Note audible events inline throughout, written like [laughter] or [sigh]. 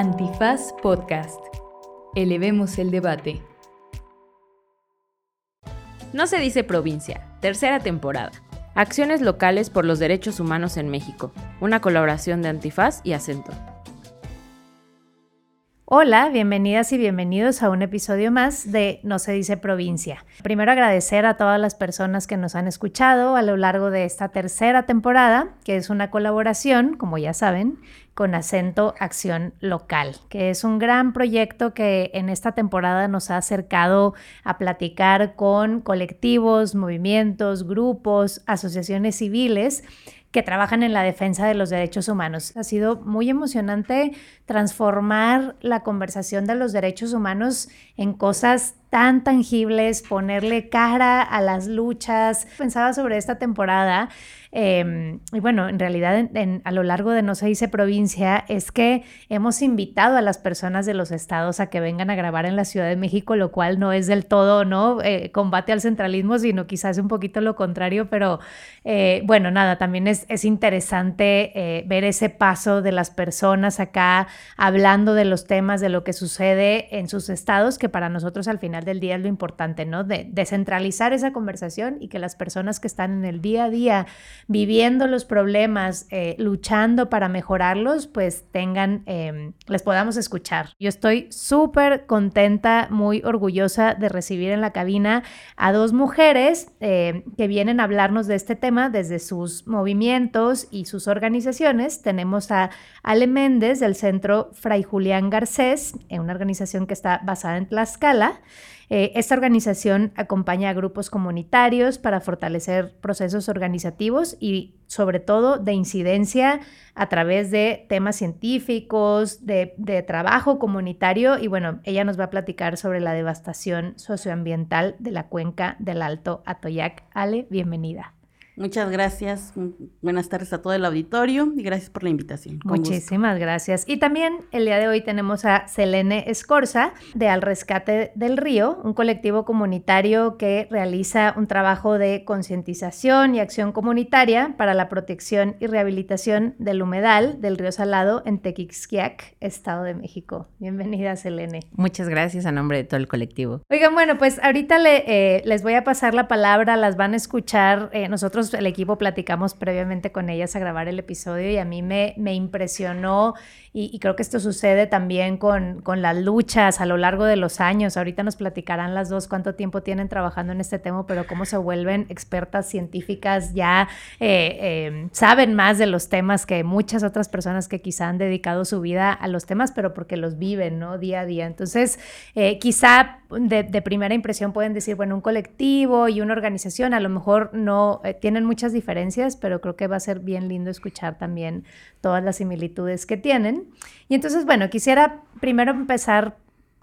Antifaz Podcast. Elevemos el debate. No se dice provincia, tercera temporada. Acciones locales por los derechos humanos en México. Una colaboración de Antifaz y Acento. Hola, bienvenidas y bienvenidos a un episodio más de No se dice provincia. Primero agradecer a todas las personas que nos han escuchado a lo largo de esta tercera temporada, que es una colaboración, como ya saben, con acento Acción Local, que es un gran proyecto que en esta temporada nos ha acercado a platicar con colectivos, movimientos, grupos, asociaciones civiles que trabajan en la defensa de los derechos humanos. Ha sido muy emocionante transformar la conversación de los derechos humanos en cosas tan tangibles, ponerle cara a las luchas. Pensaba sobre esta temporada Em, y bueno, en realidad a lo largo de No se dice provincia es que hemos invitado a las personas de los estados a que vengan a grabar en la Ciudad de México, lo cual no es del todo, ¿no? Eh, combate al centralismo, sino quizás un poquito lo contrario, pero eh, bueno, nada, también es, es interesante eh, ver ese paso de las personas acá hablando de los temas, de lo que sucede en sus estados, que para nosotros al final del día es lo importante, ¿no? De descentralizar esa conversación y que las personas que están en el día a día viviendo los problemas, eh, luchando para mejorarlos, pues tengan, em, les podamos escuchar. Yo estoy súper contenta, muy orgullosa de recibir en la cabina a dos mujeres eh, que vienen a hablarnos de este tema desde sus movimientos y sus organizaciones. Tenemos a Ale Méndez del Centro Fray Julián Garcés, una organización que está basada en Tlaxcala. Eh, esta organización acompaña a grupos comunitarios para fortalecer procesos organizativos y sobre todo de incidencia a través de temas científicos, de, de trabajo comunitario y bueno, ella nos va a platicar sobre la devastación socioambiental de la cuenca del Alto Atoyac. Ale, bienvenida. Muchas gracias. Buenas tardes a todo el auditorio y gracias por la invitación. Muchísimas gracias. Y también el día de hoy tenemos a Selene Escorza de Al Rescate del Río, un colectivo comunitario que realiza un trabajo de concientización y acción comunitaria para la protección y rehabilitación del humedal del río Salado en Tequixquiac, Estado de México. Bienvenida, Selene. Muchas gracias a nombre de todo el colectivo. Oigan, bueno, pues ahorita le, eh, les voy a pasar la palabra, las van a escuchar. Eh, nosotros el equipo, platicamos previamente con ellas a grabar el episodio y a mí me, me impresionó y, creo que esto sucede también con, con, las luchas a lo largo de los años. Ahorita nos platicarán las dos cuánto tiempo tienen trabajando en este tema, pero cómo se vuelven expertas científicas, ya eh, eh, saben más de los temas que muchas otras personas que quizá han dedicado su vida a los temas, pero porque los viven, ¿no? Día a día. Entonces, eh, quizá de, de, primera impresión pueden decir, bueno, un colectivo y una organización a lo mejor no tienen muchas diferencias, pero creo que va a ser bien lindo escuchar también todas las similitudes que tienen. Y entonces, bueno, quisiera primero empezar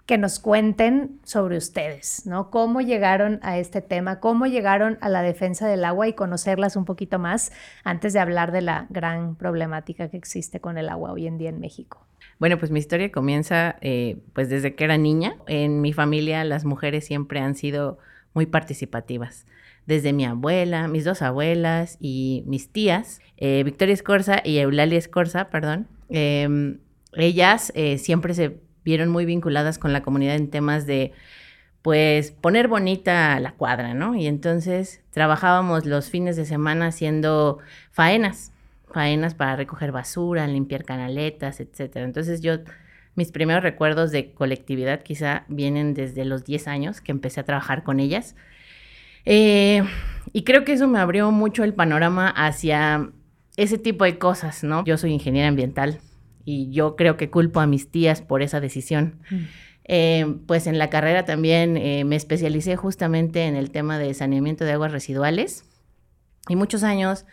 que nos cuenten sobre ustedes, ¿no? Cómo llegaron a este tema, cómo llegaron a la defensa del agua y conocerlas un poquito más antes de hablar de la gran problemática que existe con el agua hoy en día en México. Bueno, pues mi historia comienza eh, pues desde que era niña. En mi familia las mujeres siempre han sido muy participativas. Desde mi abuela, mis dos abuelas y mis tías, eh, Victoria Escorza y Eulalia Escorza, perdón, em, ellas eh, siempre se vieron muy vinculadas con la comunidad en temas de, pues, poner bonita la cuadra, ¿no? Y entonces trabajábamos los fines de semana haciendo faenas, faenas para recoger basura, limpiar canaletas, etcétera. Entonces yo, mis primeros recuerdos de colectividad quizá vienen desde los 10 años que empecé a trabajar con ellas. Eh, y creo que eso me abrió mucho el panorama hacia ese tipo de cosas, ¿no? Yo soy ingeniera ambiental, y yo creo que culpo a mis tías por esa decisión. Mm. Eh, pues en la carrera también eh, me especialicé justamente en el tema de saneamiento de aguas residuales y muchos años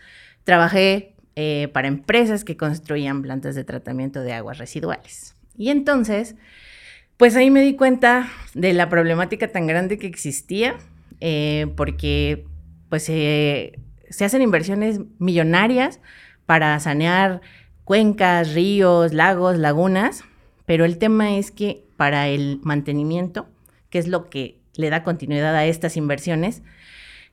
trabajé eh, para empresas que construían plantas de tratamiento de aguas residuales. Y entonces, pues ahí me di cuenta de la problemática tan grande que existía, porque pues se hacen inversiones millonarias para sanear cuencas, ríos, lagos, lagunas, pero el tema es que para el mantenimiento, que es lo que le da continuidad a estas inversiones,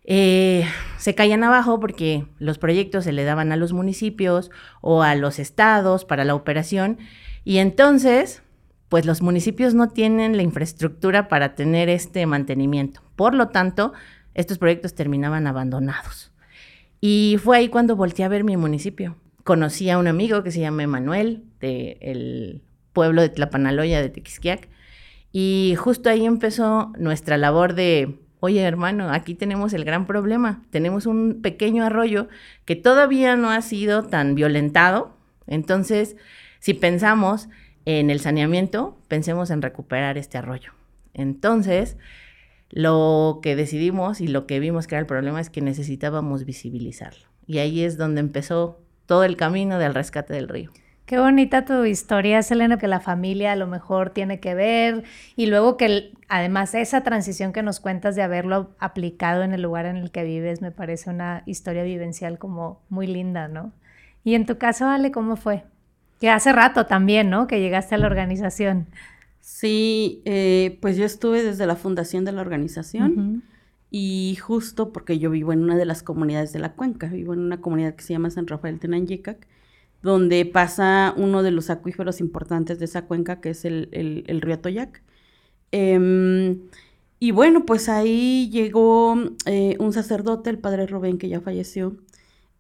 eh, se caían abajo porque los proyectos se le daban a los municipios o a los estados para la operación. Y entonces, pues los municipios no tienen la infraestructura para tener este mantenimiento. Por lo tanto, estos proyectos terminaban abandonados. Y fue ahí cuando volteé a ver mi municipio. Conocí a un amigo que se llama Emanuel, del pueblo de Tlapanaloya de Tequisquiac, y justo ahí empezó nuestra labor de, oye hermano, aquí tenemos el gran problema, tenemos un pequeño arroyo que todavía no ha sido tan violentado, entonces si pensamos en el saneamiento, pensemos en recuperar este arroyo. Entonces, lo que decidimos y lo que vimos que era el problema es que necesitábamos visibilizarlo. Y ahí es donde empezó todo el camino del rescate del río. Qué bonita tu historia, Selena, que la familia a lo mejor tiene que ver y luego que además esa transición que nos cuentas de haberlo aplicado en el lugar en el que vives me parece una historia vivencial como muy linda, ¿no? Y en tu caso, Ale, ¿cómo fue? Que hace rato también, ¿no? Que llegaste a la organización. Sí, eh, pues yo estuve desde la fundación de la organización y justo porque yo vivo en una de las comunidades de la cuenca, vivo en una comunidad que se llama San Rafael Tenanyecac, donde pasa uno de los acuíferos importantes de esa cuenca, que es el, río Toyac. Em, y bueno, pues ahí llegó eh, un sacerdote, el padre Rubén, que ya falleció,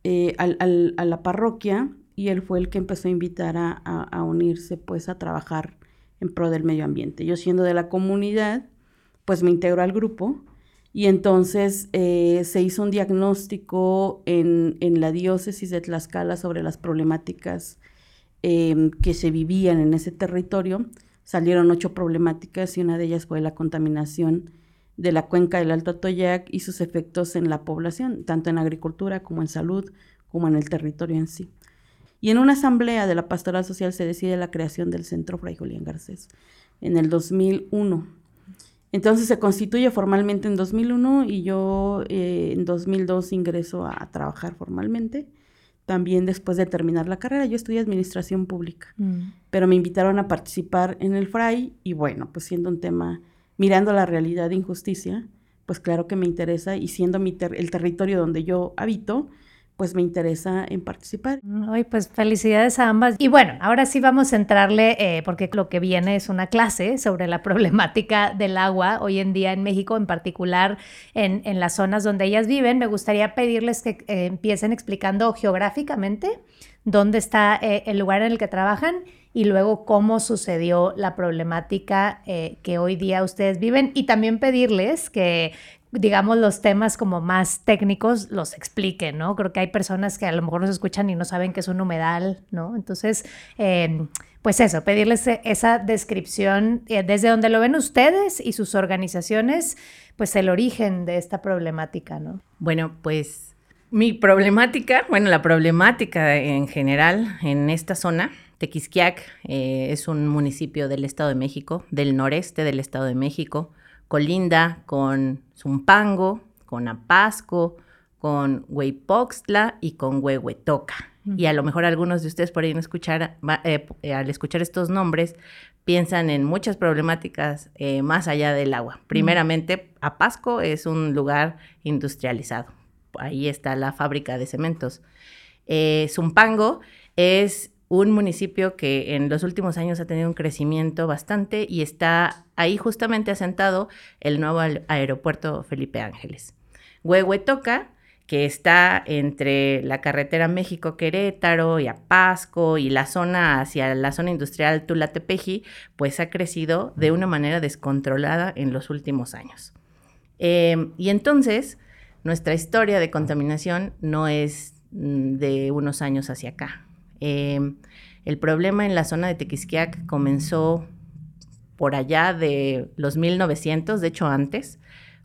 eh, a la parroquia, y él fue el que empezó a invitar a, a, unirse, pues, a trabajar en pro del medio ambiente. Yo siendo de la comunidad, pues me integró al grupo y entonces eh, se hizo un diagnóstico en, la diócesis de Tlaxcala sobre las problemáticas em, que se vivían en ese territorio. Salieron ocho problemáticas y una de ellas fue la contaminación de la cuenca del Alto Toyac y sus efectos en la población, tanto en agricultura como en salud, como en el territorio en sí. Y en una asamblea de la Pastoral Social se decide la creación del Centro Fray Julián Garcés en el 2001 entonces se constituye formalmente en 2001 y yo eh, en 2002 ingreso a, trabajar formalmente. También después de terminar la carrera, yo estudié administración pública, mm. pero me invitaron a participar en el FRAI y bueno, pues siendo un tema, mirando la realidad de injusticia, pues claro que me interesa y siendo mi el territorio donde yo habito, pues me interesa en participar. Ay, pues felicidades a ambas. Y bueno, ahora sí vamos a entrarle, eh, porque lo que viene es una clase sobre la [laughs] problemática del agua hoy en día en México, en particular en, en las zonas donde ellas viven. Me gustaría pedirles que eh, empiecen explicando geográficamente dónde está eh, el lugar en el que trabajan y luego cómo sucedió la problemática que hoy día ustedes viven y también pedirles que digamos, los temas como más técnicos los expliquen, ¿no? Creo que hay personas que a lo mejor nos escuchan y no saben qué es un humedal, ¿no? Entonces, em, pues eso, pedirles e, esa descripción eh, desde donde lo ven ustedes y sus organizaciones, pues el origen de esta problemática, ¿no? Bueno, pues mi problemática, bueno, la problemática en general en esta zona, Tequisquiac eh, es un municipio del Estado de México, del noreste del Estado de México, colinda con Zumpango, con Apasco, con Hueypoxtla y con Huehuetoca. Y a lo mejor algunos de ustedes por ahí escuchar, eh, eh, al escuchar estos nombres piensan en muchas problemáticas eh, más allá del agua. Primeramente, Apasco es un lugar industrializado. Ahí está la fábrica de cementos. Zumpango es un municipio que en los últimos años ha tenido un crecimiento bastante y está ahí justamente asentado el nuevo aeropuerto Felipe Ángeles. Huehuetoca, que está entre la carretera México-Querétaro y Apasco y la zona hacia la zona industrial Tulatepeji, pues ha crecido de una manera descontrolada en los últimos años. Em, y entonces, nuestra historia de contaminación no es mm, de unos años hacia acá. Em, el problema en la zona de Tequisquiac comenzó por allá de los 1900, de hecho antes,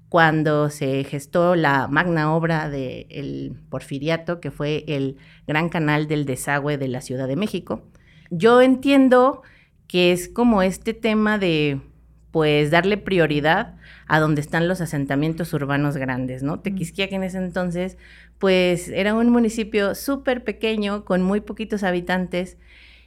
cuando se gestó la magna obra del Porfiriato, que fue el gran canal del desagüe de la Ciudad de México. Yo entiendo que es como este tema de, pues, darle prioridad a donde están los asentamientos urbanos grandes, ¿no? Tequisquiac en ese entonces pues era un municipio súper pequeño, con muy poquitos habitantes,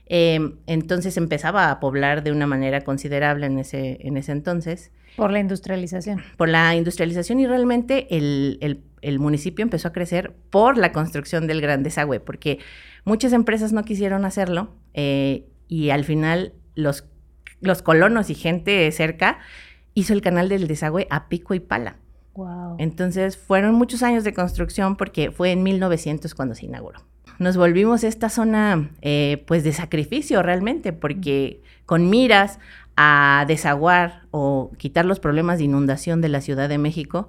em, entonces empezaba a poblar de una manera considerable en ese, en ese entonces. Por la industrialización. Por la industrialización y realmente el, municipio empezó a crecer por la construcción del gran desagüe, porque muchas empresas no quisieron hacerlo. Eh, y al final los, los colonos y gente cerca hizo el canal del desagüe a pico y pala. Wow. Entonces fueron muchos años de construcción porque fue en 1900 cuando se inauguró. Nos volvimos esta zona eh, pues de sacrificio realmente porque con miras a desaguar o quitar los problemas de inundación de la Ciudad de México,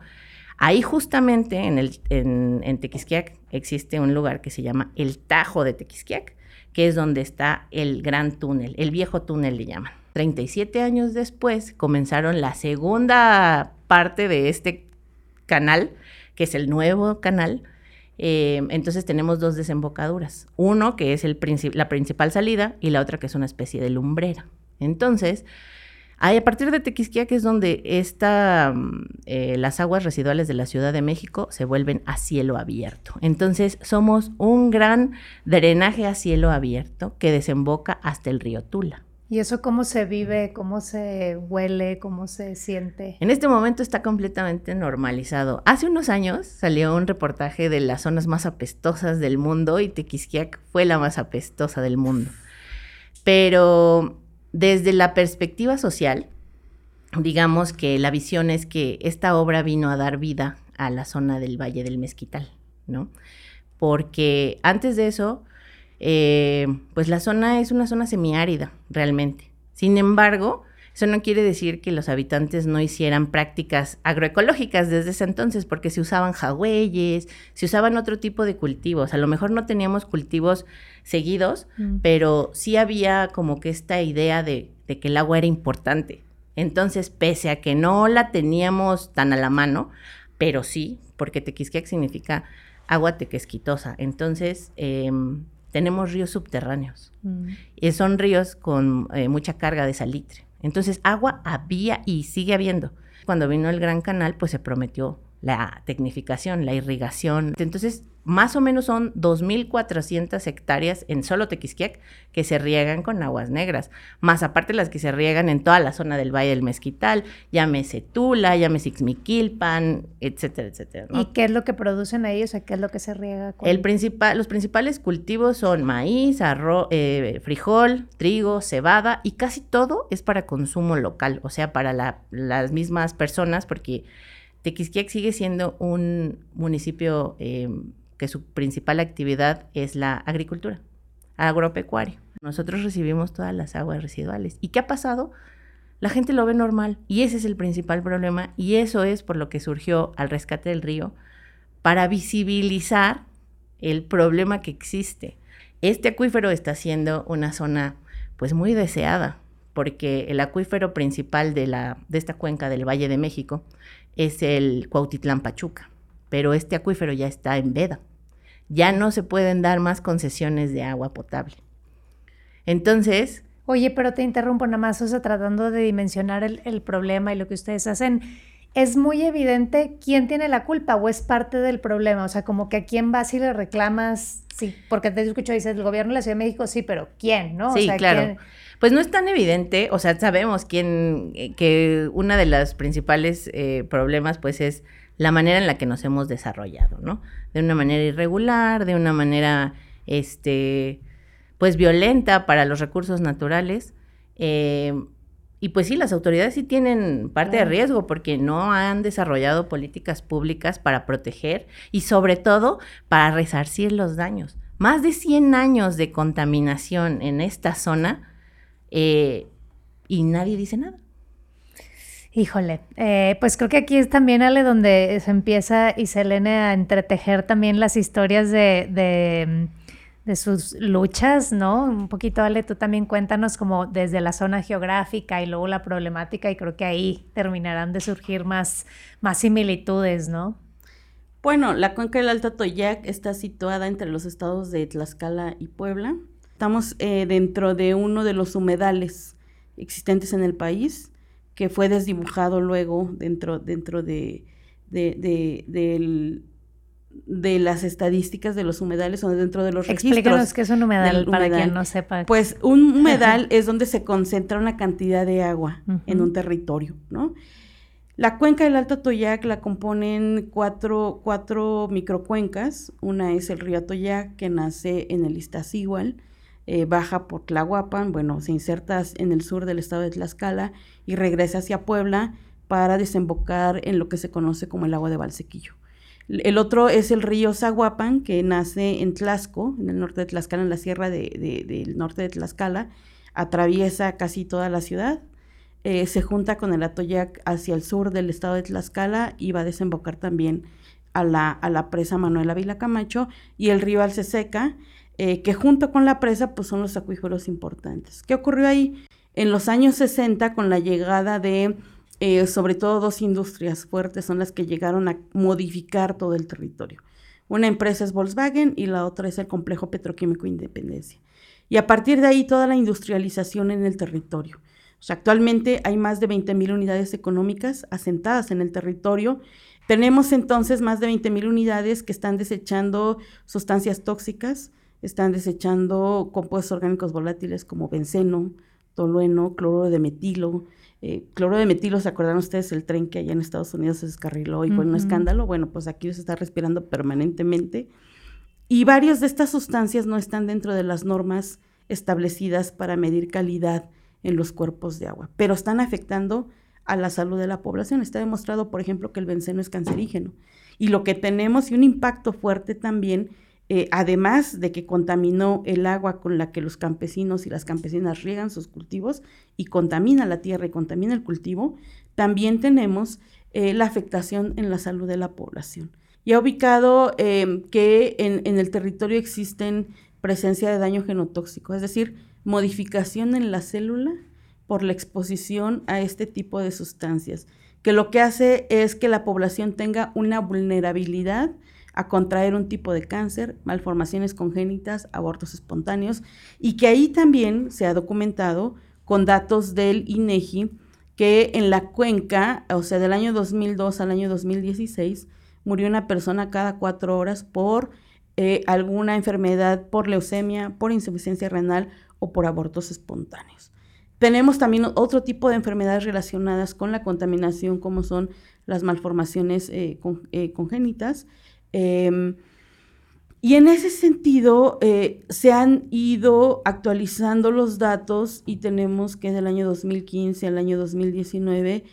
ahí justamente en, el, en, en Tequisquiac existe un lugar que se llama el Tajo de Tequisquiac, que es donde está el gran túnel, el viejo túnel le llaman. 37 años después comenzaron la segunda parte de este canal, que es el nuevo canal. Eh, entonces tenemos dos desembocaduras. Uno que es la principal salida y la otra que es una especie de lumbrera. Entonces, a partir de Tequisquiac es donde esta, eh, las aguas residuales de la Ciudad de México se vuelven a cielo abierto. Entonces, somos un gran drenaje a cielo abierto que desemboca hasta el río Tula. ¿Y eso cómo se vive, cómo se huele, cómo se siente? En este momento está completamente normalizado. Hace unos años salió un reportaje de las zonas más apestosas del mundo y Tequisquiac fue la más apestosa del mundo. Pero desde la perspectiva social, digamos que la visión es que esta obra vino a dar vida a la zona del Valle del Mezquital, ¿no? Porque antes de eso, eh, pues la zona es una zona semiárida, realmente. Sin embargo, eso no quiere decir que los habitantes no hicieran prácticas agroecológicas desde ese entonces, porque se usaban jagüeyes, se usaban otro tipo de cultivos. A lo mejor no teníamos cultivos seguidos, mm. pero sí había como que esta idea de, de, que el agua era importante. Entonces, pese a que no la teníamos tan a la mano, pero sí, porque tequisquiac significa agua tequesquitosa. Entonces, eh, tenemos ríos subterráneos. Mm. Y son ríos con eh, mucha carga de salitre. Entonces, agua había y sigue habiendo. Cuando vino el Gran Canal, pues se prometió la tecnificación, la irrigación. Entonces, más o menos son 2.400 hectáreas en solo Tequisquiac que se riegan con aguas negras, más aparte las que se riegan en toda la zona del Valle del Mezquital, llámese Tula, llámese Ixmiquilpan, etcétera, etcétera. ¿Y qué es lo que producen ahí? O sea, ¿qué es lo que se riega? Con... El principal, los principales cultivos son maíz, arroz, eh, frijol, trigo, cebada y casi todo es para consumo local, o sea, para la, las mismas personas, porque Tequisquiac sigue siendo un municipio eh, que su principal actividad es la agricultura, agropecuaria. Nosotros recibimos todas las aguas residuales. ¿Y qué ha pasado? La gente lo ve normal y ese es el principal problema y eso es por lo que surgió al rescate del río para visibilizar el problema que existe. Este acuífero está siendo una zona pues muy deseada porque el acuífero principal de, la, de esta cuenca del Valle de México es el Cuautitlán Pachuca, pero este acuífero ya está en veda. Ya no se pueden dar más concesiones de agua potable. Entonces... Oye, pero te interrumpo nada más, o sea, tratando de dimensionar el, el problema y lo que ustedes hacen es muy evidente quién tiene la culpa o es parte del problema. O sea, como que a quién vas y le reclamas, sí, porque te escucho, dices, el gobierno de la Ciudad de México, sí, pero ¿quién? ¿no? Sí, claro. Pues no es tan evidente, o sea, sabemos quién, eh, que una de los principales eh, problemas pues es la manera en la que nos hemos desarrollado, ¿no? De una manera irregular, de una manera, este, pues violenta para los recursos naturales. Eh, y pues sí, las autoridades sí tienen parte de riesgo porque no han desarrollado políticas públicas para proteger y sobre todo para resarcir los daños. Más de 100 años de contaminación en esta zona eh, y nadie dice nada. Híjole, eh, pues creo que aquí es también Ale donde se empieza y Selene a entretejer también las historias de, de, sus luchas, ¿no? Un poquito Ale, tú también cuéntanos como desde la zona geográfica y luego la problemática y creo que ahí terminarán de surgir más, más similitudes, ¿no? Bueno, la cuenca del Alto Toyac está situada entre los estados de Tlaxcala y Puebla. Estamos eh, dentro de uno de los humedales existentes en el país, que fue desdibujado luego dentro, dentro de, de, de, las estadísticas de los humedales o dentro de los registros. Explícanos qué es un humedal, para quien no sepa. Pues un humedal es donde se concentra una cantidad de agua en un territorio, ¿no? La cuenca del Alto Toyac la componen cuatro, cuatro microcuencas. Una es el río Toyac, que nace en el Iztaccíhuatl, eh, baja por Tlahuapan, bueno, se inserta en el sur del estado de Tlaxcala y regresa hacia Puebla para desembocar en lo que se conoce como el agua de Valsequillo. El otro es el río Zaguapan, que nace en Tlaxco, en el norte de Tlaxcala, en la sierra del norte de Tlaxcala, atraviesa casi toda la ciudad, eh, se junta con el Atoyac hacia el sur del estado de Tlaxcala y va a desembocar también a la, a la presa Manuela Vila Camacho y el río Alceseca, eh, que junto con la presa pues son los acuíferos importantes. ¿Qué ocurrió ahí? En los años 60 con la llegada de eh, sobre todo dos industrias fuertes son las que llegaron a modificar todo el territorio. Una empresa es Volkswagen y la otra es el complejo petroquímico Independencia. Y a partir de ahí toda la industrialización en el territorio. O sea, actualmente hay más de 20.000 unidades económicas asentadas en el territorio. Tenemos entonces más de 20.000 unidades que están desechando sustancias tóxicas, están desechando compuestos orgánicos volátiles como benceno, tolueno, cloruro de metilo. Eh, cloruro de metilo, ¿se acuerdan ustedes el tren que allá en Estados Unidos se descarriló y fue un escándalo? Bueno, pues aquí se está respirando permanentemente. Y varias de estas sustancias no están dentro de las normas establecidas para medir calidad en los cuerpos de agua, pero están afectando a la salud de la población. Está demostrado, por ejemplo, que el benceno es cancerígeno. Y lo que tenemos y un impacto fuerte también eh, además de que contaminó el agua con la que los campesinos y las campesinas riegan sus cultivos y contamina la tierra y contamina el cultivo, también tenemos eh, la afectación en la salud de la población. Y ha ubicado em, que en, en el territorio existen presencia de daño genotóxico, es decir, modificación en la célula por la exposición a este tipo de sustancias, que lo que hace es que la población tenga una vulnerabilidad a contraer un tipo de cáncer, malformaciones congénitas, abortos espontáneos, y que ahí también se ha documentado con datos del INEGI que en la cuenca, o sea, del año 2002 al año 2016, murió una persona cada cuatro horas por eh, alguna enfermedad, por leucemia, por insuficiencia renal o por abortos espontáneos. Tenemos también otro tipo de enfermedades relacionadas con la contaminación, como son las malformaciones eh, eh, congénitas, Em, y en ese sentido, eh, se han ido actualizando los datos y tenemos que del año 2015 al año 2019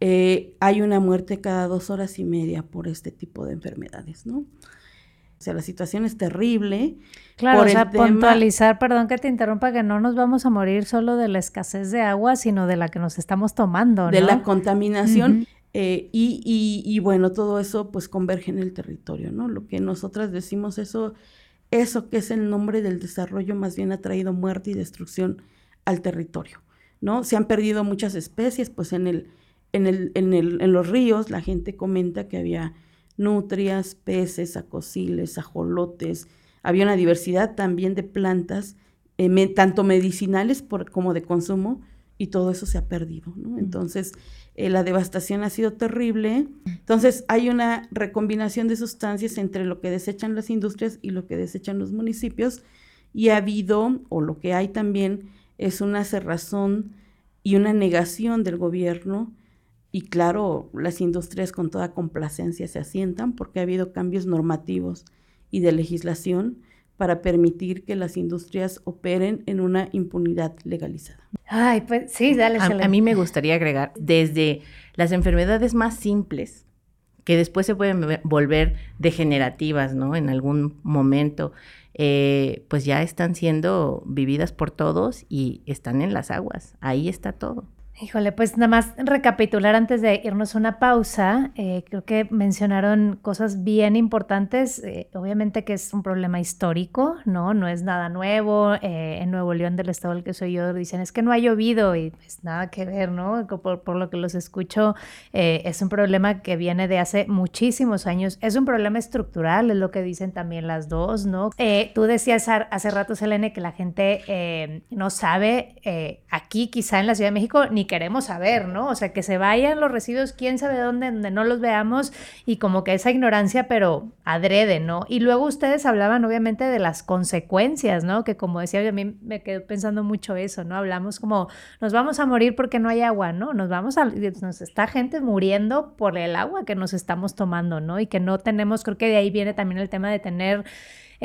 eh, hay una muerte cada dos horas y media por este tipo de enfermedades, ¿no? O sea, la situación es terrible. Claro, o sea, puntualizar, perdón que te interrumpa, que no nos vamos a morir solo de la escasez de agua, sino de la que nos estamos tomando, ¿no? De la contaminación. Eh, y, bueno, todo eso pues converge en el territorio, ¿no? Lo que nosotras decimos, eso, eso que es el nombre del desarrollo, más bien ha traído muerte y destrucción al territorio, ¿no? Se han perdido muchas especies, pues en, el, en, el, en, el, en los ríos la gente comenta que había nutrias, peces, acosiles, ajolotes, había una diversidad también de plantas, eh, tanto medicinales por, como de consumo, y todo eso se ha perdido, ¿no? Entonces, eh, la devastación ha sido terrible. Entonces, hay una recombinación de sustancias entre lo que desechan las industrias y lo que desechan los municipios, y ha habido, o lo que hay también, es una cerrazón y una negación del gobierno, y claro, las industrias con toda complacencia se asientan porque ha habido cambios normativos y de legislación para permitir que las industrias operen en una impunidad legalizada. Ay, pues sí, dale. A, a, mí me gustaría agregar, desde las enfermedades más simples, que después se pueden volver degenerativas, ¿no? En algún momento, eh, pues ya están siendo vividas por todos y están en las aguas. Ahí está todo. Híjole, pues nada más recapitular antes de irnos a una pausa. Eh, creo que mencionaron cosas bien importantes. Eh, obviamente que es un problema histórico, ¿no? No es nada nuevo. Eh, en Nuevo León, del estado del que soy yo, dicen es que no ha llovido y pues nada que ver, ¿no? Por, por lo que los escucho, es un problema que viene de hace muchísimos años. Es un problema estructural, es lo que dicen también las dos, ¿no? tú decías hace rato, Selene, que la gente no sabe aquí, quizá en la Ciudad de México, ni queremos saber, ¿no? O sea, que se vayan los residuos, quién sabe dónde, donde no los veamos y como que esa ignorancia, pero adrede, ¿no? Y luego ustedes hablaban obviamente de las consecuencias, ¿no? Que como decía, a mí me quedé pensando mucho eso, ¿no? Hablamos como, nos vamos a morir porque no hay agua, ¿no? Nos vamos a, nos está gente muriendo por el agua que nos estamos tomando, ¿no? Y que no tenemos, creo que de ahí viene también el tema de tener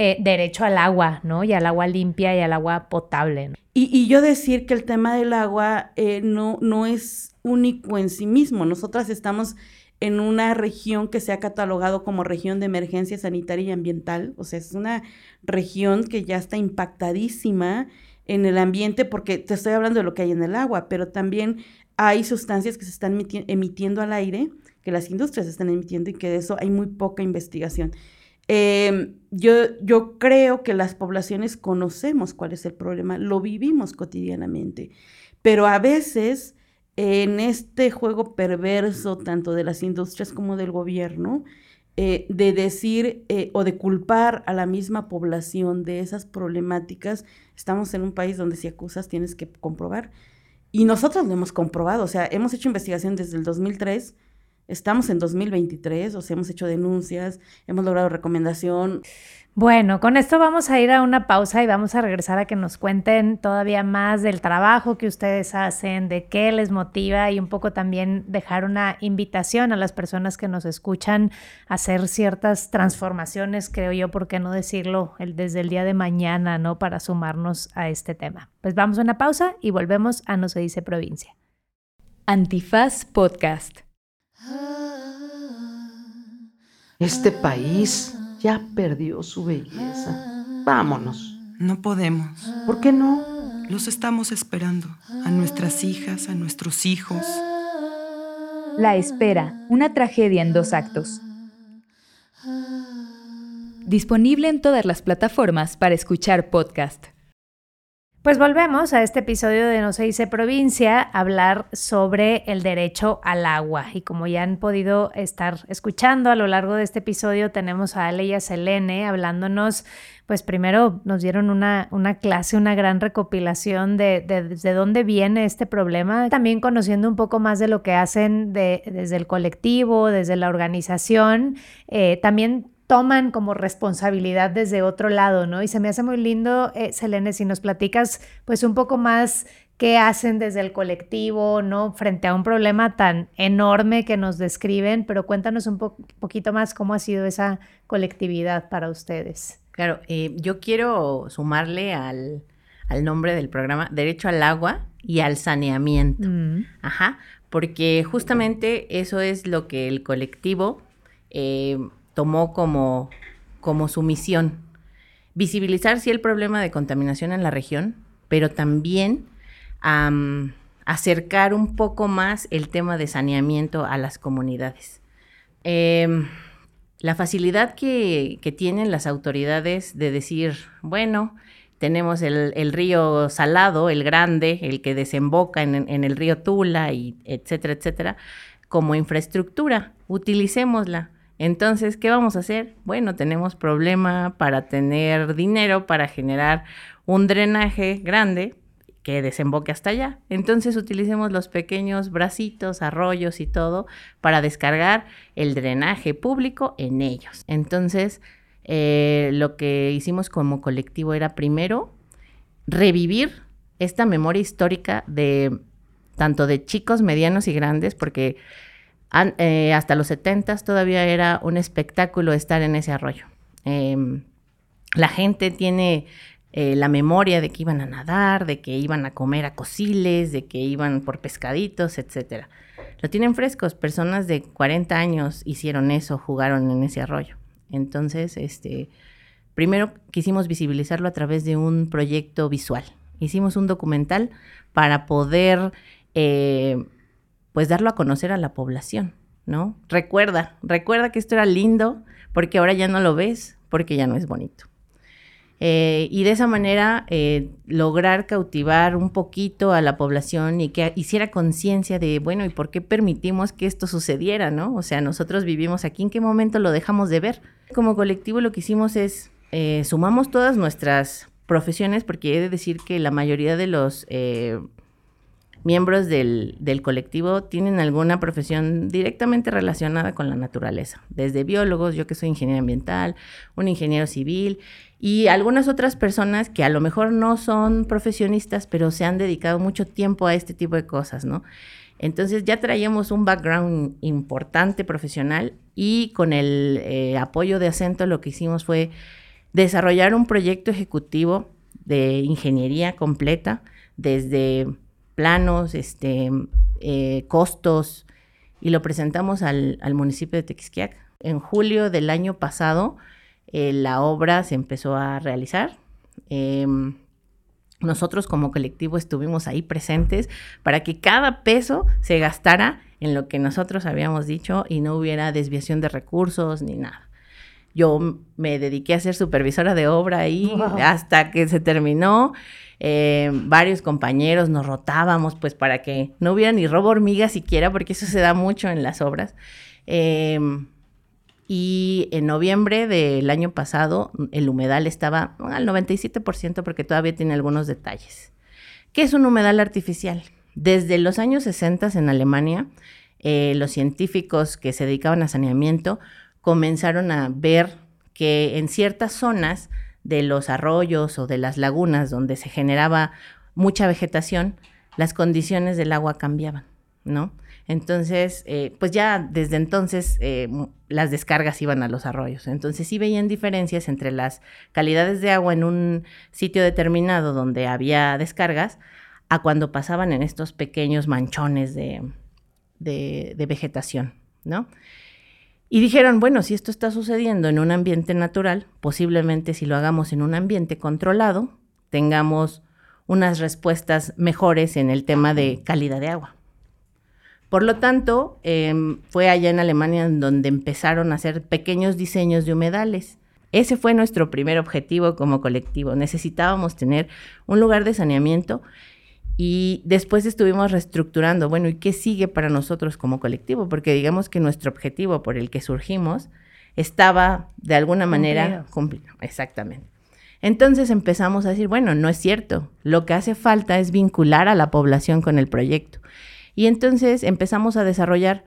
eh, derecho al agua, ¿no? Y al agua limpia y al agua potable. Y, yo decir que el tema del agua eh, no, no es único en sí mismo. Nosotras estamos en una región que se ha catalogado como región de emergencia sanitaria y ambiental. O sea, es una región que ya está impactadísima en el ambiente porque te estoy hablando de lo que hay en el agua, pero también hay sustancias que se están emitiendo al aire, que las industrias están emitiendo y que de eso hay muy poca investigación. Em, yo, yo creo que las poblaciones conocemos cuál es el problema, lo vivimos cotidianamente, pero a veces en este juego perverso, tanto de las industrias como del gobierno, eh, de decir eh, o de culpar a la misma población de esas problemáticas, estamos en un país donde si acusas tienes que comprobar. Y nosotros lo hemos comprobado, o sea, hemos hecho investigación desde el 2003 Estamos en 2023, o sea, hemos hecho denuncias, hemos logrado recomendación. Bueno, con esto vamos a ir a una pausa y vamos a regresar a que nos cuenten todavía más del trabajo que ustedes hacen, de qué les motiva y un poco también dejar una invitación a las personas que nos escuchan a hacer ciertas transformaciones, creo yo, por qué no decirlo el, desde el día de mañana, ¿no? Para sumarnos a este tema. Pues vamos a una pausa y volvemos a No se dice provincia. Antifaz Podcast. Este país ya perdió su belleza. Vámonos. No podemos. ¿Por qué no? Los estamos esperando. A nuestras hijas, a nuestros hijos. La espera, una tragedia en dos actos. Disponible en todas las plataformas para escuchar podcast. Pues volvemos a este episodio de No se dice provincia, a hablar sobre el derecho al agua. Y como ya han podido estar escuchando a lo largo de este episodio, tenemos a Ale y a Selene hablándonos, pues primero nos dieron una, una clase, una gran recopilación de, de, dónde viene este problema, también conociendo un poco más de lo que hacen desde el colectivo, desde la organización, eh, también toman como responsabilidad desde otro lado, ¿no? Y se me hace muy lindo, eh, Selene, si nos platicas pues un poco más qué hacen desde el colectivo, ¿no? Frente a un problema tan enorme que nos describen, pero cuéntanos un poquito más cómo ha sido esa colectividad para ustedes. Claro, eh, yo quiero sumarle al, nombre del programa Derecho al Agua y al Saneamiento. Mm. Ajá, porque justamente eso es lo que el colectivo... Eh, tomó como, como su misión. Visibilizar, sí, el problema de contaminación en la región, pero también acercar un poco más el tema de saneamiento a las comunidades. Em, la facilidad que, tienen las autoridades de decir, bueno, tenemos el, río Salado, el grande, el que desemboca en, en, el río Tula, y etcétera, etcétera, como infraestructura, utilicémosla. Entonces, ¿qué vamos a hacer? Bueno, tenemos problema para tener dinero para generar un drenaje grande que desemboque hasta allá. Entonces utilicemos los pequeños bracitos, arroyos y todo para descargar el drenaje público en ellos. Entonces, eh, lo que hicimos como colectivo era primero revivir esta memoria histórica de tanto de chicos, medianos y grandes, porque eh, hasta los 70 todavía era un espectáculo estar en ese arroyo. Em, la gente tiene eh, la memoria de que iban a nadar, de que iban a comer a cociles, de que iban por pescaditos, etc. Lo tienen frescos. Personas de 40 años hicieron eso, jugaron en ese arroyo. Entonces, este, primero quisimos visibilizarlo a través de un proyecto visual. Hicimos un documental para poder eh, pues darlo a conocer a la población, ¿no? Recuerda, recuerda que esto era lindo porque ahora ya no lo ves, porque ya no es bonito. Eh, y de esa manera eh, lograr cautivar un poquito a la población y que hiciera conciencia de, bueno, ¿y por qué permitimos que esto sucediera, no? O sea, nosotros vivimos aquí, ¿en qué momento lo dejamos de ver? Como colectivo lo que hicimos es, eh, sumamos todas nuestras profesiones, porque he de decir que la mayoría de los miembros del, colectivo tienen alguna profesión directamente relacionada con la naturaleza, desde biólogos, yo que soy ingeniero ambiental, un ingeniero civil y algunas otras personas que a lo mejor no son profesionistas, pero se han dedicado mucho tiempo a este tipo de cosas, ¿no? Entonces ya traíamos un background importante profesional y con el eh, apoyo de acento lo que hicimos fue desarrollar un proyecto ejecutivo de ingeniería completa, desde planos, este, eh, costos, y lo presentamos al, municipio de Texquiac. En julio del año pasado, eh, la obra se empezó a realizar. Em, nosotros como colectivo estuvimos ahí presentes para que cada peso se gastara en lo que nosotros habíamos dicho y no hubiera desviación de recursos ni nada. Yo me dediqué a ser supervisora de obra ahí hasta que se terminó. Eh, varios compañeros nos rotábamos pues para que no hubiera ni robo hormiga siquiera, porque eso se da mucho en las obras. Em, y en noviembre del año pasado el humedal estaba al 97% porque todavía tiene algunos detalles. ¿Qué es un humedal artificial? Desde los años 60 en Alemania, eh, los científicos que se dedicaban a saneamiento comenzaron a ver que en ciertas zonas de los arroyos o de las lagunas donde se generaba mucha vegetación, las condiciones del agua cambiaban, ¿no? Entonces, eh, pues ya desde entonces eh, las descargas iban a los arroyos. Entonces sí veían diferencias entre las calidades de agua en un sitio determinado donde había descargas a cuando pasaban en estos pequeños manchones de, de, de vegetación, ¿no? Y dijeron, bueno, si esto está sucediendo en un ambiente natural, posiblemente si lo hagamos en un ambiente controlado, tengamos unas respuestas mejores en el tema de calidad de agua. Por lo tanto, em, fue allá en Alemania donde empezaron a hacer pequeños diseños de humedales. Ese fue nuestro primer objetivo como colectivo. Necesitábamos tener un lugar de saneamiento y después estuvimos reestructurando, bueno, ¿y qué sigue para nosotros como colectivo? Porque digamos que nuestro objetivo por el que surgimos estaba de alguna manera cumplido. Exactamente. Entonces empezamos a decir, bueno, no es cierto, lo que hace falta es vincular a la población con el proyecto. Y entonces empezamos a desarrollar,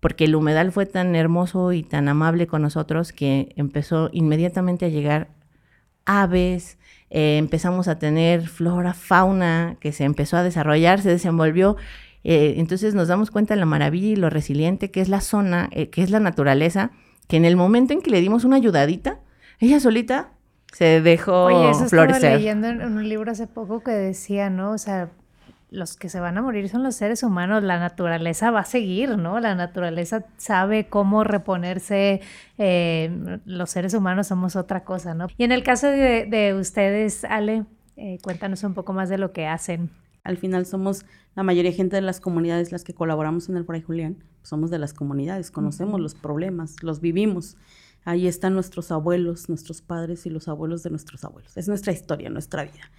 porque el humedal fue tan hermoso y tan amable con nosotros que empezó inmediatamente a llegar aves, eh, empezamos a tener flora, fauna que se empezó a desarrollar, se desenvolvió. Eh, entonces nos damos cuenta de la maravilla y lo resiliente que es la zona, eh, que es la naturaleza, que en el momento en que le dimos una ayudadita, ella solita se dejó Oye, eso florecer. Estaba leyendo en un libro hace poco que decía, ¿no? O sea, los que se van a morir son los seres humanos, la naturaleza va a seguir, ¿no? La naturaleza sabe cómo reponerse, eh, los seres humanos somos otra cosa, ¿no? Y en el caso de, ustedes, Ale, eh, cuéntanos un poco más de lo que hacen. Al final somos la mayoría de gente de las comunidades las que colaboramos en el Fray Julián, somos de las comunidades, conocemos los problemas, los vivimos. Ahí están nuestros abuelos, nuestros padres y los abuelos de nuestros abuelos. Es nuestra historia, nuestra vida.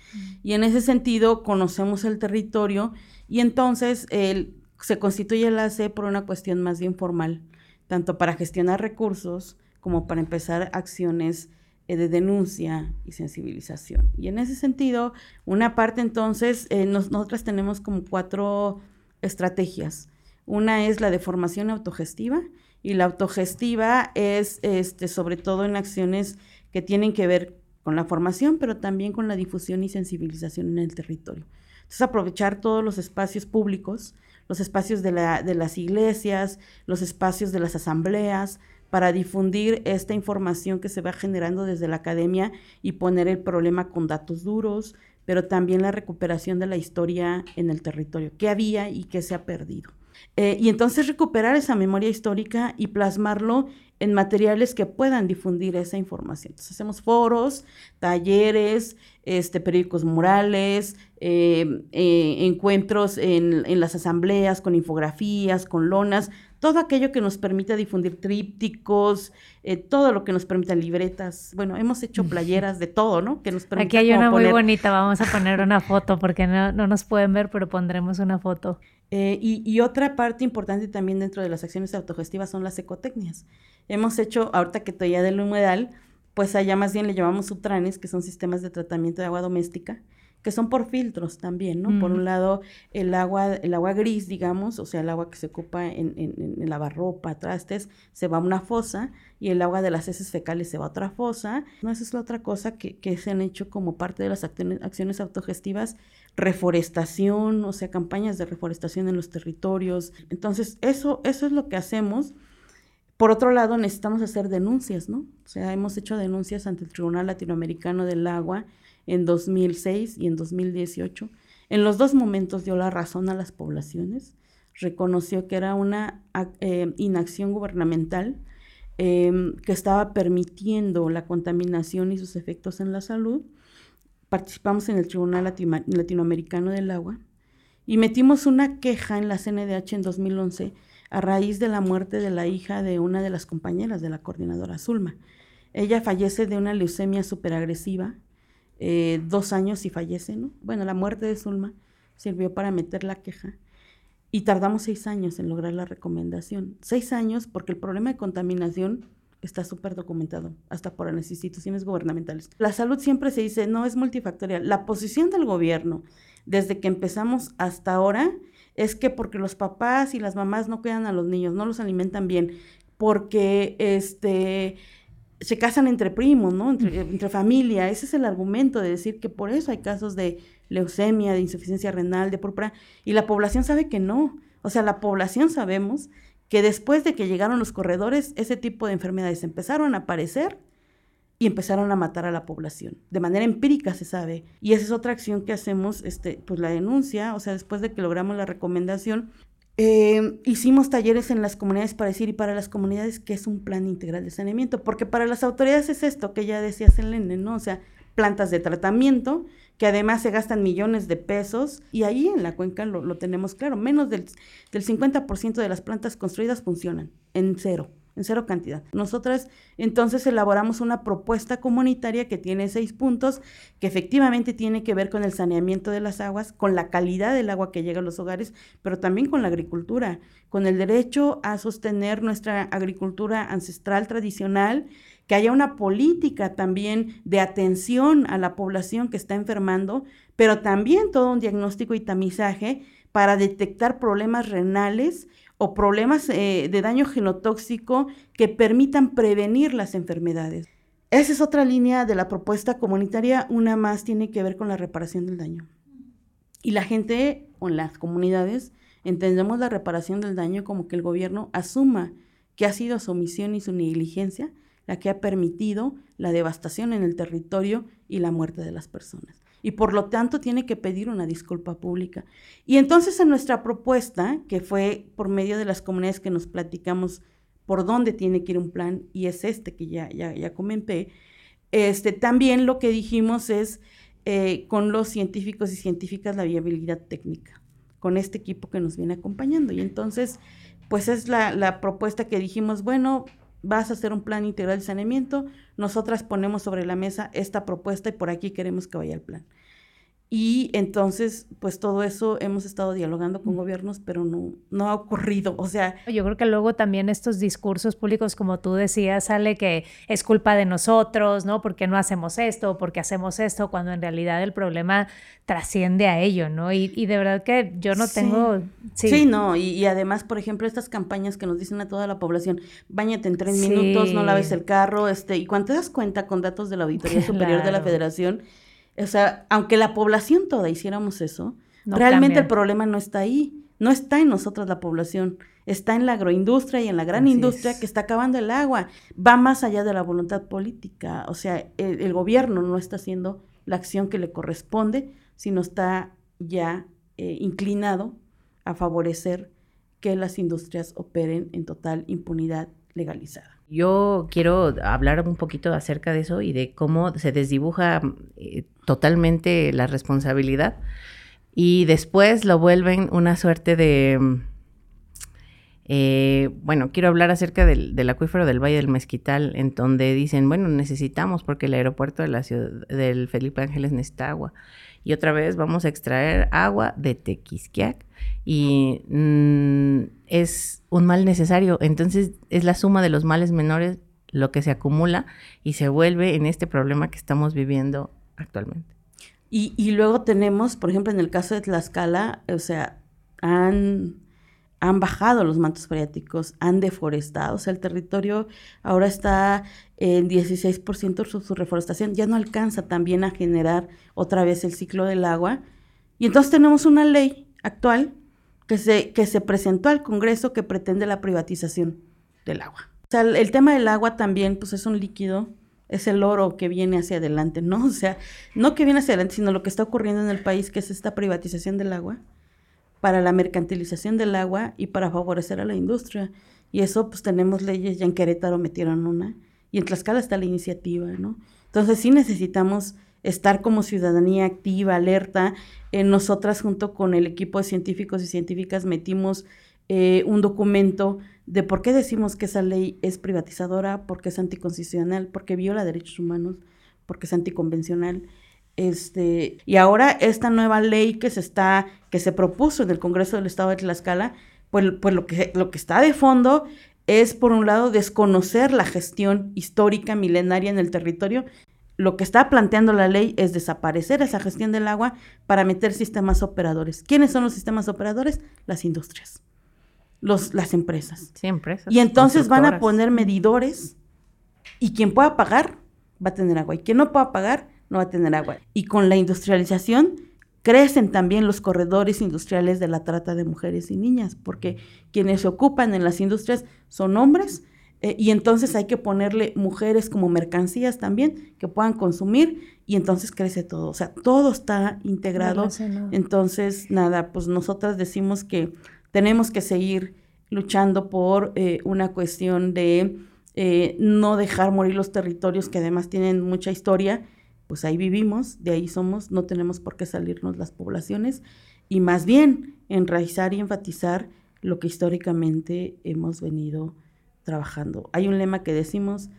Y en ese sentido conocemos el territorio y entonces se constituye el AC por una cuestión más bien formal, tanto para gestionar recursos como para empezar acciones eh, de denuncia y sensibilización. Y en ese sentido, una parte entonces, eh, nosotras tenemos como cuatro estrategias. Una es la de formación autogestiva, y la autogestiva es este, sobre todo en acciones que tienen que ver con la formación, pero también con la difusión y sensibilización en el territorio. Entonces, aprovechar todos los espacios públicos, los espacios de, la, de las iglesias, los espacios de las asambleas, para difundir esta información que se va generando desde la academia y poner el problema con datos duros, pero también la recuperación de la historia en el territorio, qué había y qué se ha perdido. Eh, y entonces recuperar esa memoria histórica y plasmarlo en materiales que puedan difundir esa información. Entonces hacemos foros, talleres, este, periódicos murales, eh, eh, encuentros en, en, las asambleas con infografías, con lonas, todo aquello que nos permita difundir trípticos, eh, todo lo que nos permita libretas. Bueno, hemos hecho playeras de todo, ¿no? Que nos Aquí hay una muy bonita, vamos a poner una foto porque no, no nos pueden ver, pero pondremos una foto. Eh, y, otra parte importante también dentro de las acciones autogestivas son las ecotecnias. Hemos hecho, ahorita que todavía del humedal, pues allá más bien le llamamos subtranes, que son sistemas de tratamiento de agua doméstica, que son por filtros también, ¿no? Por un lado, el agua, el agua gris, digamos, o sea, el agua que se ocupa en, en, en lavarropa, trastes, se va a una fosa y el agua de las heces fecales se va a otra fosa. No, esa es la otra cosa que, que se han hecho como parte de las acciones, acciones autogestivas, reforestación, o sea, campañas de reforestación en los territorios. Entonces, eso, eso es lo que hacemos Por otro lado, necesitamos hacer denuncias, ¿no? O sea, hemos hecho denuncias ante el Tribunal Latinoamericano del Agua en 2006 y en 2018. En los dos momentos dio la razón a las poblaciones, reconoció que era una eh, inacción gubernamental em, que estaba permitiendo la contaminación y sus efectos en la salud. Participamos en el Tribunal Latinoamericano del Agua y metimos una queja en la CNDH en 2011 a raíz de la muerte de la hija de una de las compañeras de la coordinadora Zulma. Ella fallece de una leucemia superagresiva, eh, dos años y fallece, ¿no? Bueno, la muerte de Zulma sirvió para meter la queja y tardamos seis años en lograr la recomendación. Seis años porque el problema de contaminación está súper documentado, hasta por las instituciones gubernamentales. La salud siempre se dice, no, es multifactorial. La posición del gobierno, desde que empezamos hasta ahora, es que porque los papás y las mamás no cuidan a los niños, no los alimentan bien, porque este se casan entre primos, ¿no? Entre, entre, familia. Ese es el argumento de decir que por eso hay casos de leucemia, de insuficiencia renal, de púrpura, y la población sabe que no. O sea, la población sabemos que después de que llegaron los corredores, ese tipo de enfermedades empezaron a aparecer y empezaron a matar a la población. De manera empírica se sabe. Y esa es otra acción que hacemos, este, pues la denuncia, o sea, después de que logramos la recomendación, eh, hicimos talleres en las comunidades para decir y para las comunidades que es un plan integral de saneamiento, porque para las autoridades es esto que ya decía Selene, ¿no? O sea, plantas de tratamiento, que además se gastan millones de pesos, y ahí en la cuenca lo, tenemos claro, menos del, del 50% de las plantas construidas funcionan, en cero en cero cantidad. Nosotras entonces elaboramos una propuesta comunitaria que tiene seis puntos, que efectivamente tiene que ver con el saneamiento de las aguas, con la calidad del agua que llega a los hogares, pero también con la agricultura, con el derecho a sostener nuestra agricultura ancestral tradicional, que haya una política también de atención a la población que está enfermando, pero también todo un diagnóstico y tamizaje para detectar problemas renales o problemas eh, de daño genotóxico que permitan prevenir las enfermedades. Esa es otra línea de la propuesta comunitaria. Una más tiene que ver con la reparación del daño. Y la gente o las comunidades entendemos la reparación del daño como que el gobierno asuma que ha sido su omisión y su negligencia la que ha permitido la devastación en el territorio y la muerte de las personas y por lo tanto tiene que pedir una disculpa pública. Y entonces en nuestra propuesta, que fue por medio de las comunidades que nos platicamos por dónde tiene que ir un plan, y es este que ya, ya, ya comenté, este, también lo que dijimos es eh, con los científicos y científicas la viabilidad técnica, con este equipo que nos viene acompañando. Y entonces, pues es la, la propuesta que dijimos, bueno, vas a hacer un plan integral de saneamiento, nosotras ponemos sobre la mesa esta propuesta y por aquí queremos que vaya el plan. Y entonces, pues todo eso hemos estado dialogando con gobiernos, pero no, no ha ocurrido. O sea... Yo creo que luego también estos discursos públicos, como tú decías, sale que es culpa de nosotros, ¿no? ¿Por qué no hacemos esto? ¿Por qué hacemos esto? Cuando en realidad el problema trasciende a ello, ¿no? Y, y de verdad que yo no tengo... Sí, no. Y, además, por ejemplo, estas campañas que nos dicen a toda la población, bañate en tres minutos, no laves el carro, este... Y cuando te das cuenta con datos de la Auditoría [laughs] Superior de la Federación o sea, aunque la población toda hiciéramos eso, realmente el problema no está ahí. No está en nosotros la población, está en la agroindustria y en la gran industria que está acabando el agua. Va más allá de la voluntad política. O sea, el, gobierno no está haciendo la acción que le corresponde, sino está ya eh, inclinado a favorecer que las industrias operen en total impunidad legalizada. Yo quiero hablar un poquito acerca de eso y de cómo se desdibuja eh, totalmente la responsabilidad y después lo vuelven una suerte de... Eh, bueno, quiero hablar acerca del, del, acuífero del Valle del Mezquital, en donde dicen, bueno, necesitamos porque el aeropuerto de la ciudad del Felipe Ángeles necesita agua. Y otra vez vamos a extraer agua de Tequisquiac y mm, es un mal necesario. Entonces es la suma de los males menores lo que se acumula y se vuelve en este problema que estamos viviendo actualmente. Y, y luego tenemos, por ejemplo, en el caso de Tlaxcala, o sea, han han bajado los mantos freáticos, han deforestado, o sea, el territorio ahora está en 16% su, su reforestación, ya no alcanza también a generar otra vez el ciclo del agua. Y entonces tenemos una ley actual que se, que se presentó al Congreso que pretende la privatización del agua. O sea, el, el tema del agua también, pues es un líquido, es el oro que viene hacia adelante, ¿no? O sea, no que viene hacia adelante, sino lo que está ocurriendo en el país, que es esta privatización del agua, para la mercantilización del agua y para favorecer a la industria. Y eso, pues tenemos leyes, ya en Querétaro metieron una, y en Tlaxcala está la iniciativa, ¿no? Entonces sí necesitamos estar como ciudadanía activa, alerta. Eh, nosotras junto con el equipo de científicos y científicas metimos eh, un documento de por qué decimos que esa ley es privatizadora, porque es anticonstitucional, porque viola derechos humanos, porque es anticonvencional. Este, y ahora esta nueva ley que se está, que se propuso en el Congreso del Estado de Tlaxcala, pues, pues lo, que, lo que está de fondo es, por un lado, desconocer la gestión histórica milenaria en el territorio. Lo que está planteando la ley es desaparecer esa gestión del agua para meter sistemas operadores. ¿Quiénes son los sistemas operadores? Las industrias los, las empresas. Sí, empresas. Y entonces van a poner medidores y quien pueda pagar va a tener agua y quien no pueda pagar no va a tener agua. Y con la industrialización crecen también los corredores industriales de la trata de mujeres y niñas, porque quienes se ocupan en las industrias son hombres eh, y entonces hay que ponerle mujeres como mercancías también que puedan consumir y entonces crece todo. O sea, todo está integrado. Entonces, nada, pues nosotras decimos que tenemos que seguir luchando por eh, una cuestión de eh, no dejar morir los territorios que además tienen mucha historia, pues ahí vivimos, de ahí somos, no tenemos por qué salirnos las poblaciones y más bien enraizar y enfatizar lo que históricamente hemos venido trabajando. Hay un lema que decimos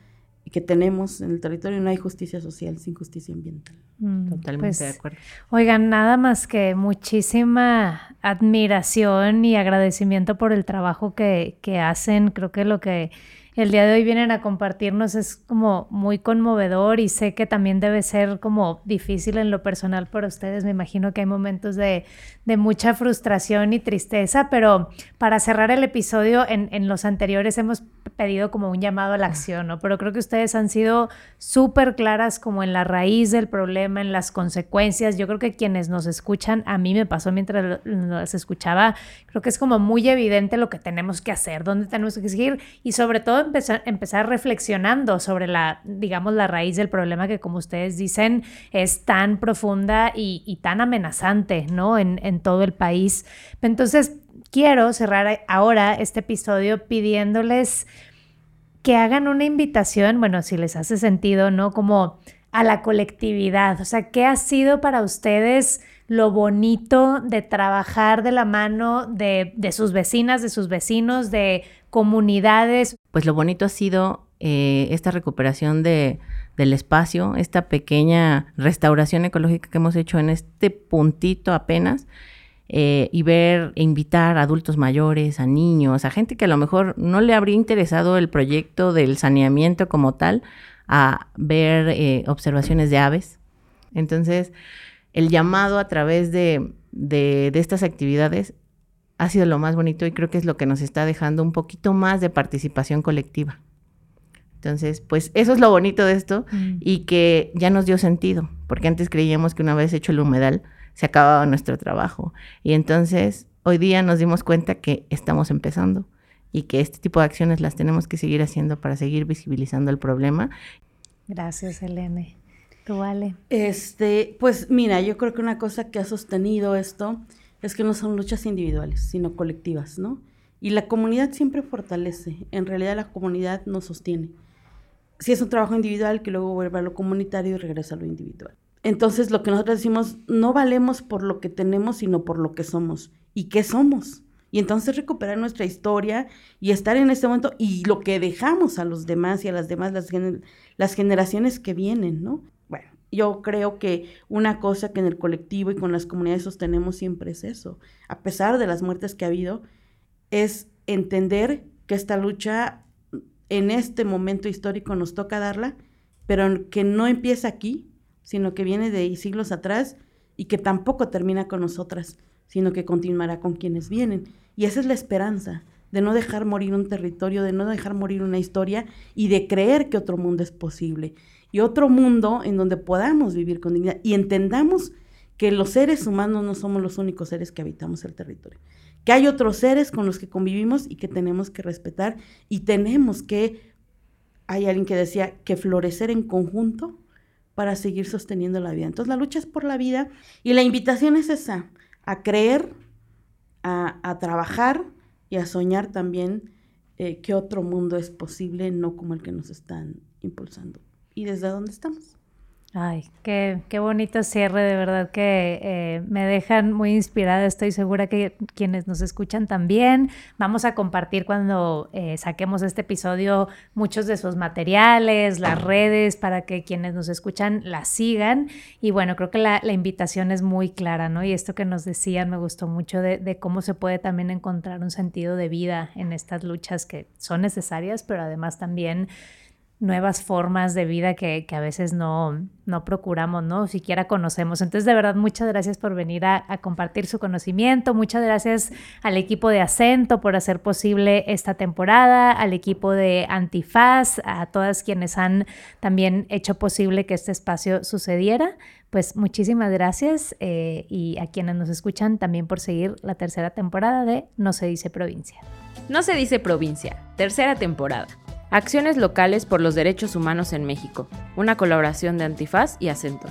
y que tenemos en el territorio, no hay justicia social sin justicia ambiental. Mm, Totalmente pues, de acuerdo. Oigan, nada más que muchísima admiración y agradecimiento por el trabajo que, que hacen. Creo que lo que el día de hoy vienen a compartirnos es como muy conmovedor y sé que también debe ser como difícil en lo personal para ustedes. Me imagino que hay momentos de, de mucha frustración y tristeza, pero para cerrar el episodio, en, en los anteriores hemos pedido como un llamado a la acción, ¿no? Pero creo que ustedes han sido súper claras como en la raíz del problema, en las consecuencias. Yo creo que quienes nos escuchan, a mí me pasó mientras los escuchaba, creo que es como muy evidente lo que tenemos que hacer, dónde tenemos que seguir y sobre todo empezar, empezar reflexionando sobre la, digamos, la raíz del problema que como ustedes dicen es tan profunda y, tan amenazante, ¿no? En todo el país. Entonces, quiero cerrar ahora este episodio pidiéndoles que hagan una invitación, bueno, si les hace sentido, ¿no? Como a la colectividad. O sea, ¿qué ha sido para ustedes lo bonito de trabajar de la mano de, de sus vecinas, de sus vecinos, de comunidades? Pues lo bonito ha sido eh, esta recuperación de, del espacio, esta pequeña restauración ecológica que hemos hecho en este puntito apenas. eh, y ver e invitar a adultos mayores, a niños, a gente que a lo mejor no le habría interesado el proyecto del saneamiento como tal, a ver eh, observaciones de aves. Entonces, el llamado a través de, de, de estas actividades ha sido lo más bonito y creo que es lo que nos está dejando un poquito más de participación colectiva. Entonces, pues eso es lo bonito de esto Mm. y que ya nos dio sentido, porque antes creíamos que una vez hecho el humedal se acababa nuestro trabajo. Y entonces, hoy día nos dimos cuenta que estamos empezando y que este tipo de acciones las tenemos que seguir haciendo para seguir visibilizando el problema. Gracias, Elene. Tú, vale. Este, pues mira, yo creo que una cosa que ha sostenido esto es que no son luchas individuales, sino colectivas, ¿no? Y la comunidad siempre fortalece, en realidad la comunidad nos sostiene. Si es un trabajo individual, que luego vuelve a lo comunitario y regresa a lo individual. Entonces, lo que nosotros decimos, no valemos por lo que tenemos, sino por lo que somos. ¿Y qué somos? Y entonces recuperar nuestra historia y estar en este momento y lo que dejamos a los demás y a las demás, las, las generaciones que vienen, ¿no? Yo creo que una cosa que en el colectivo y con las comunidades sostenemos siempre es eso. A pesar de las muertes que ha habido, es entender que esta lucha en este momento histórico nos toca darla, pero que no empieza aquí, sino que viene de siglos atrás y que tampoco termina con nosotras, sino que continuará con quienes vienen. Y esa es la esperanza, de no dejar morir un territorio, de no dejar morir una historia y de creer que otro mundo es posible. Y otro mundo en donde podamos vivir con dignidad y entendamos que los seres humanos no somos los únicos seres que habitamos el territorio, que hay otros seres con los que convivimos y que tenemos que respetar y tenemos que, hay alguien que decía, que florecer en conjunto para seguir sosteniendo la vida. Entonces la lucha es por la vida y la invitación es esa, a creer, a, a trabajar y a soñar también eh, que otro mundo es posible, no como el que nos están impulsando. ¿Y desde dónde estamos? Ay, qué, qué bonito cierre, de verdad que eh, me dejan muy inspirada. Estoy segura que quienes nos escuchan también. Vamos a compartir cuando eh, saquemos este episodio muchos de sus materiales, las redes, para que quienes nos escuchan la sigan. Y bueno, creo que la, la invitación es muy clara, ¿no? Y esto que nos decían me gustó mucho de, de cómo se puede también encontrar un sentido de vida en estas luchas que son necesarias, pero además también nuevas formas de vida que, que, a veces no, no procuramos, ¿no? Siquiera conocemos. Entonces, de verdad, muchas gracias por venir a, a, compartir su conocimiento. Muchas gracias al equipo de Acento por hacer posible esta temporada, al equipo de Antifaz, a todas quienes han también hecho posible que este espacio sucediera. Pues muchísimas gracias eh, y a quienes nos escuchan también por seguir la tercera temporada de No se dice provincia. No se dice provincia, tercera temporada. Acciones locales por los derechos humanos en México. Una colaboración de Antifaz y Acento.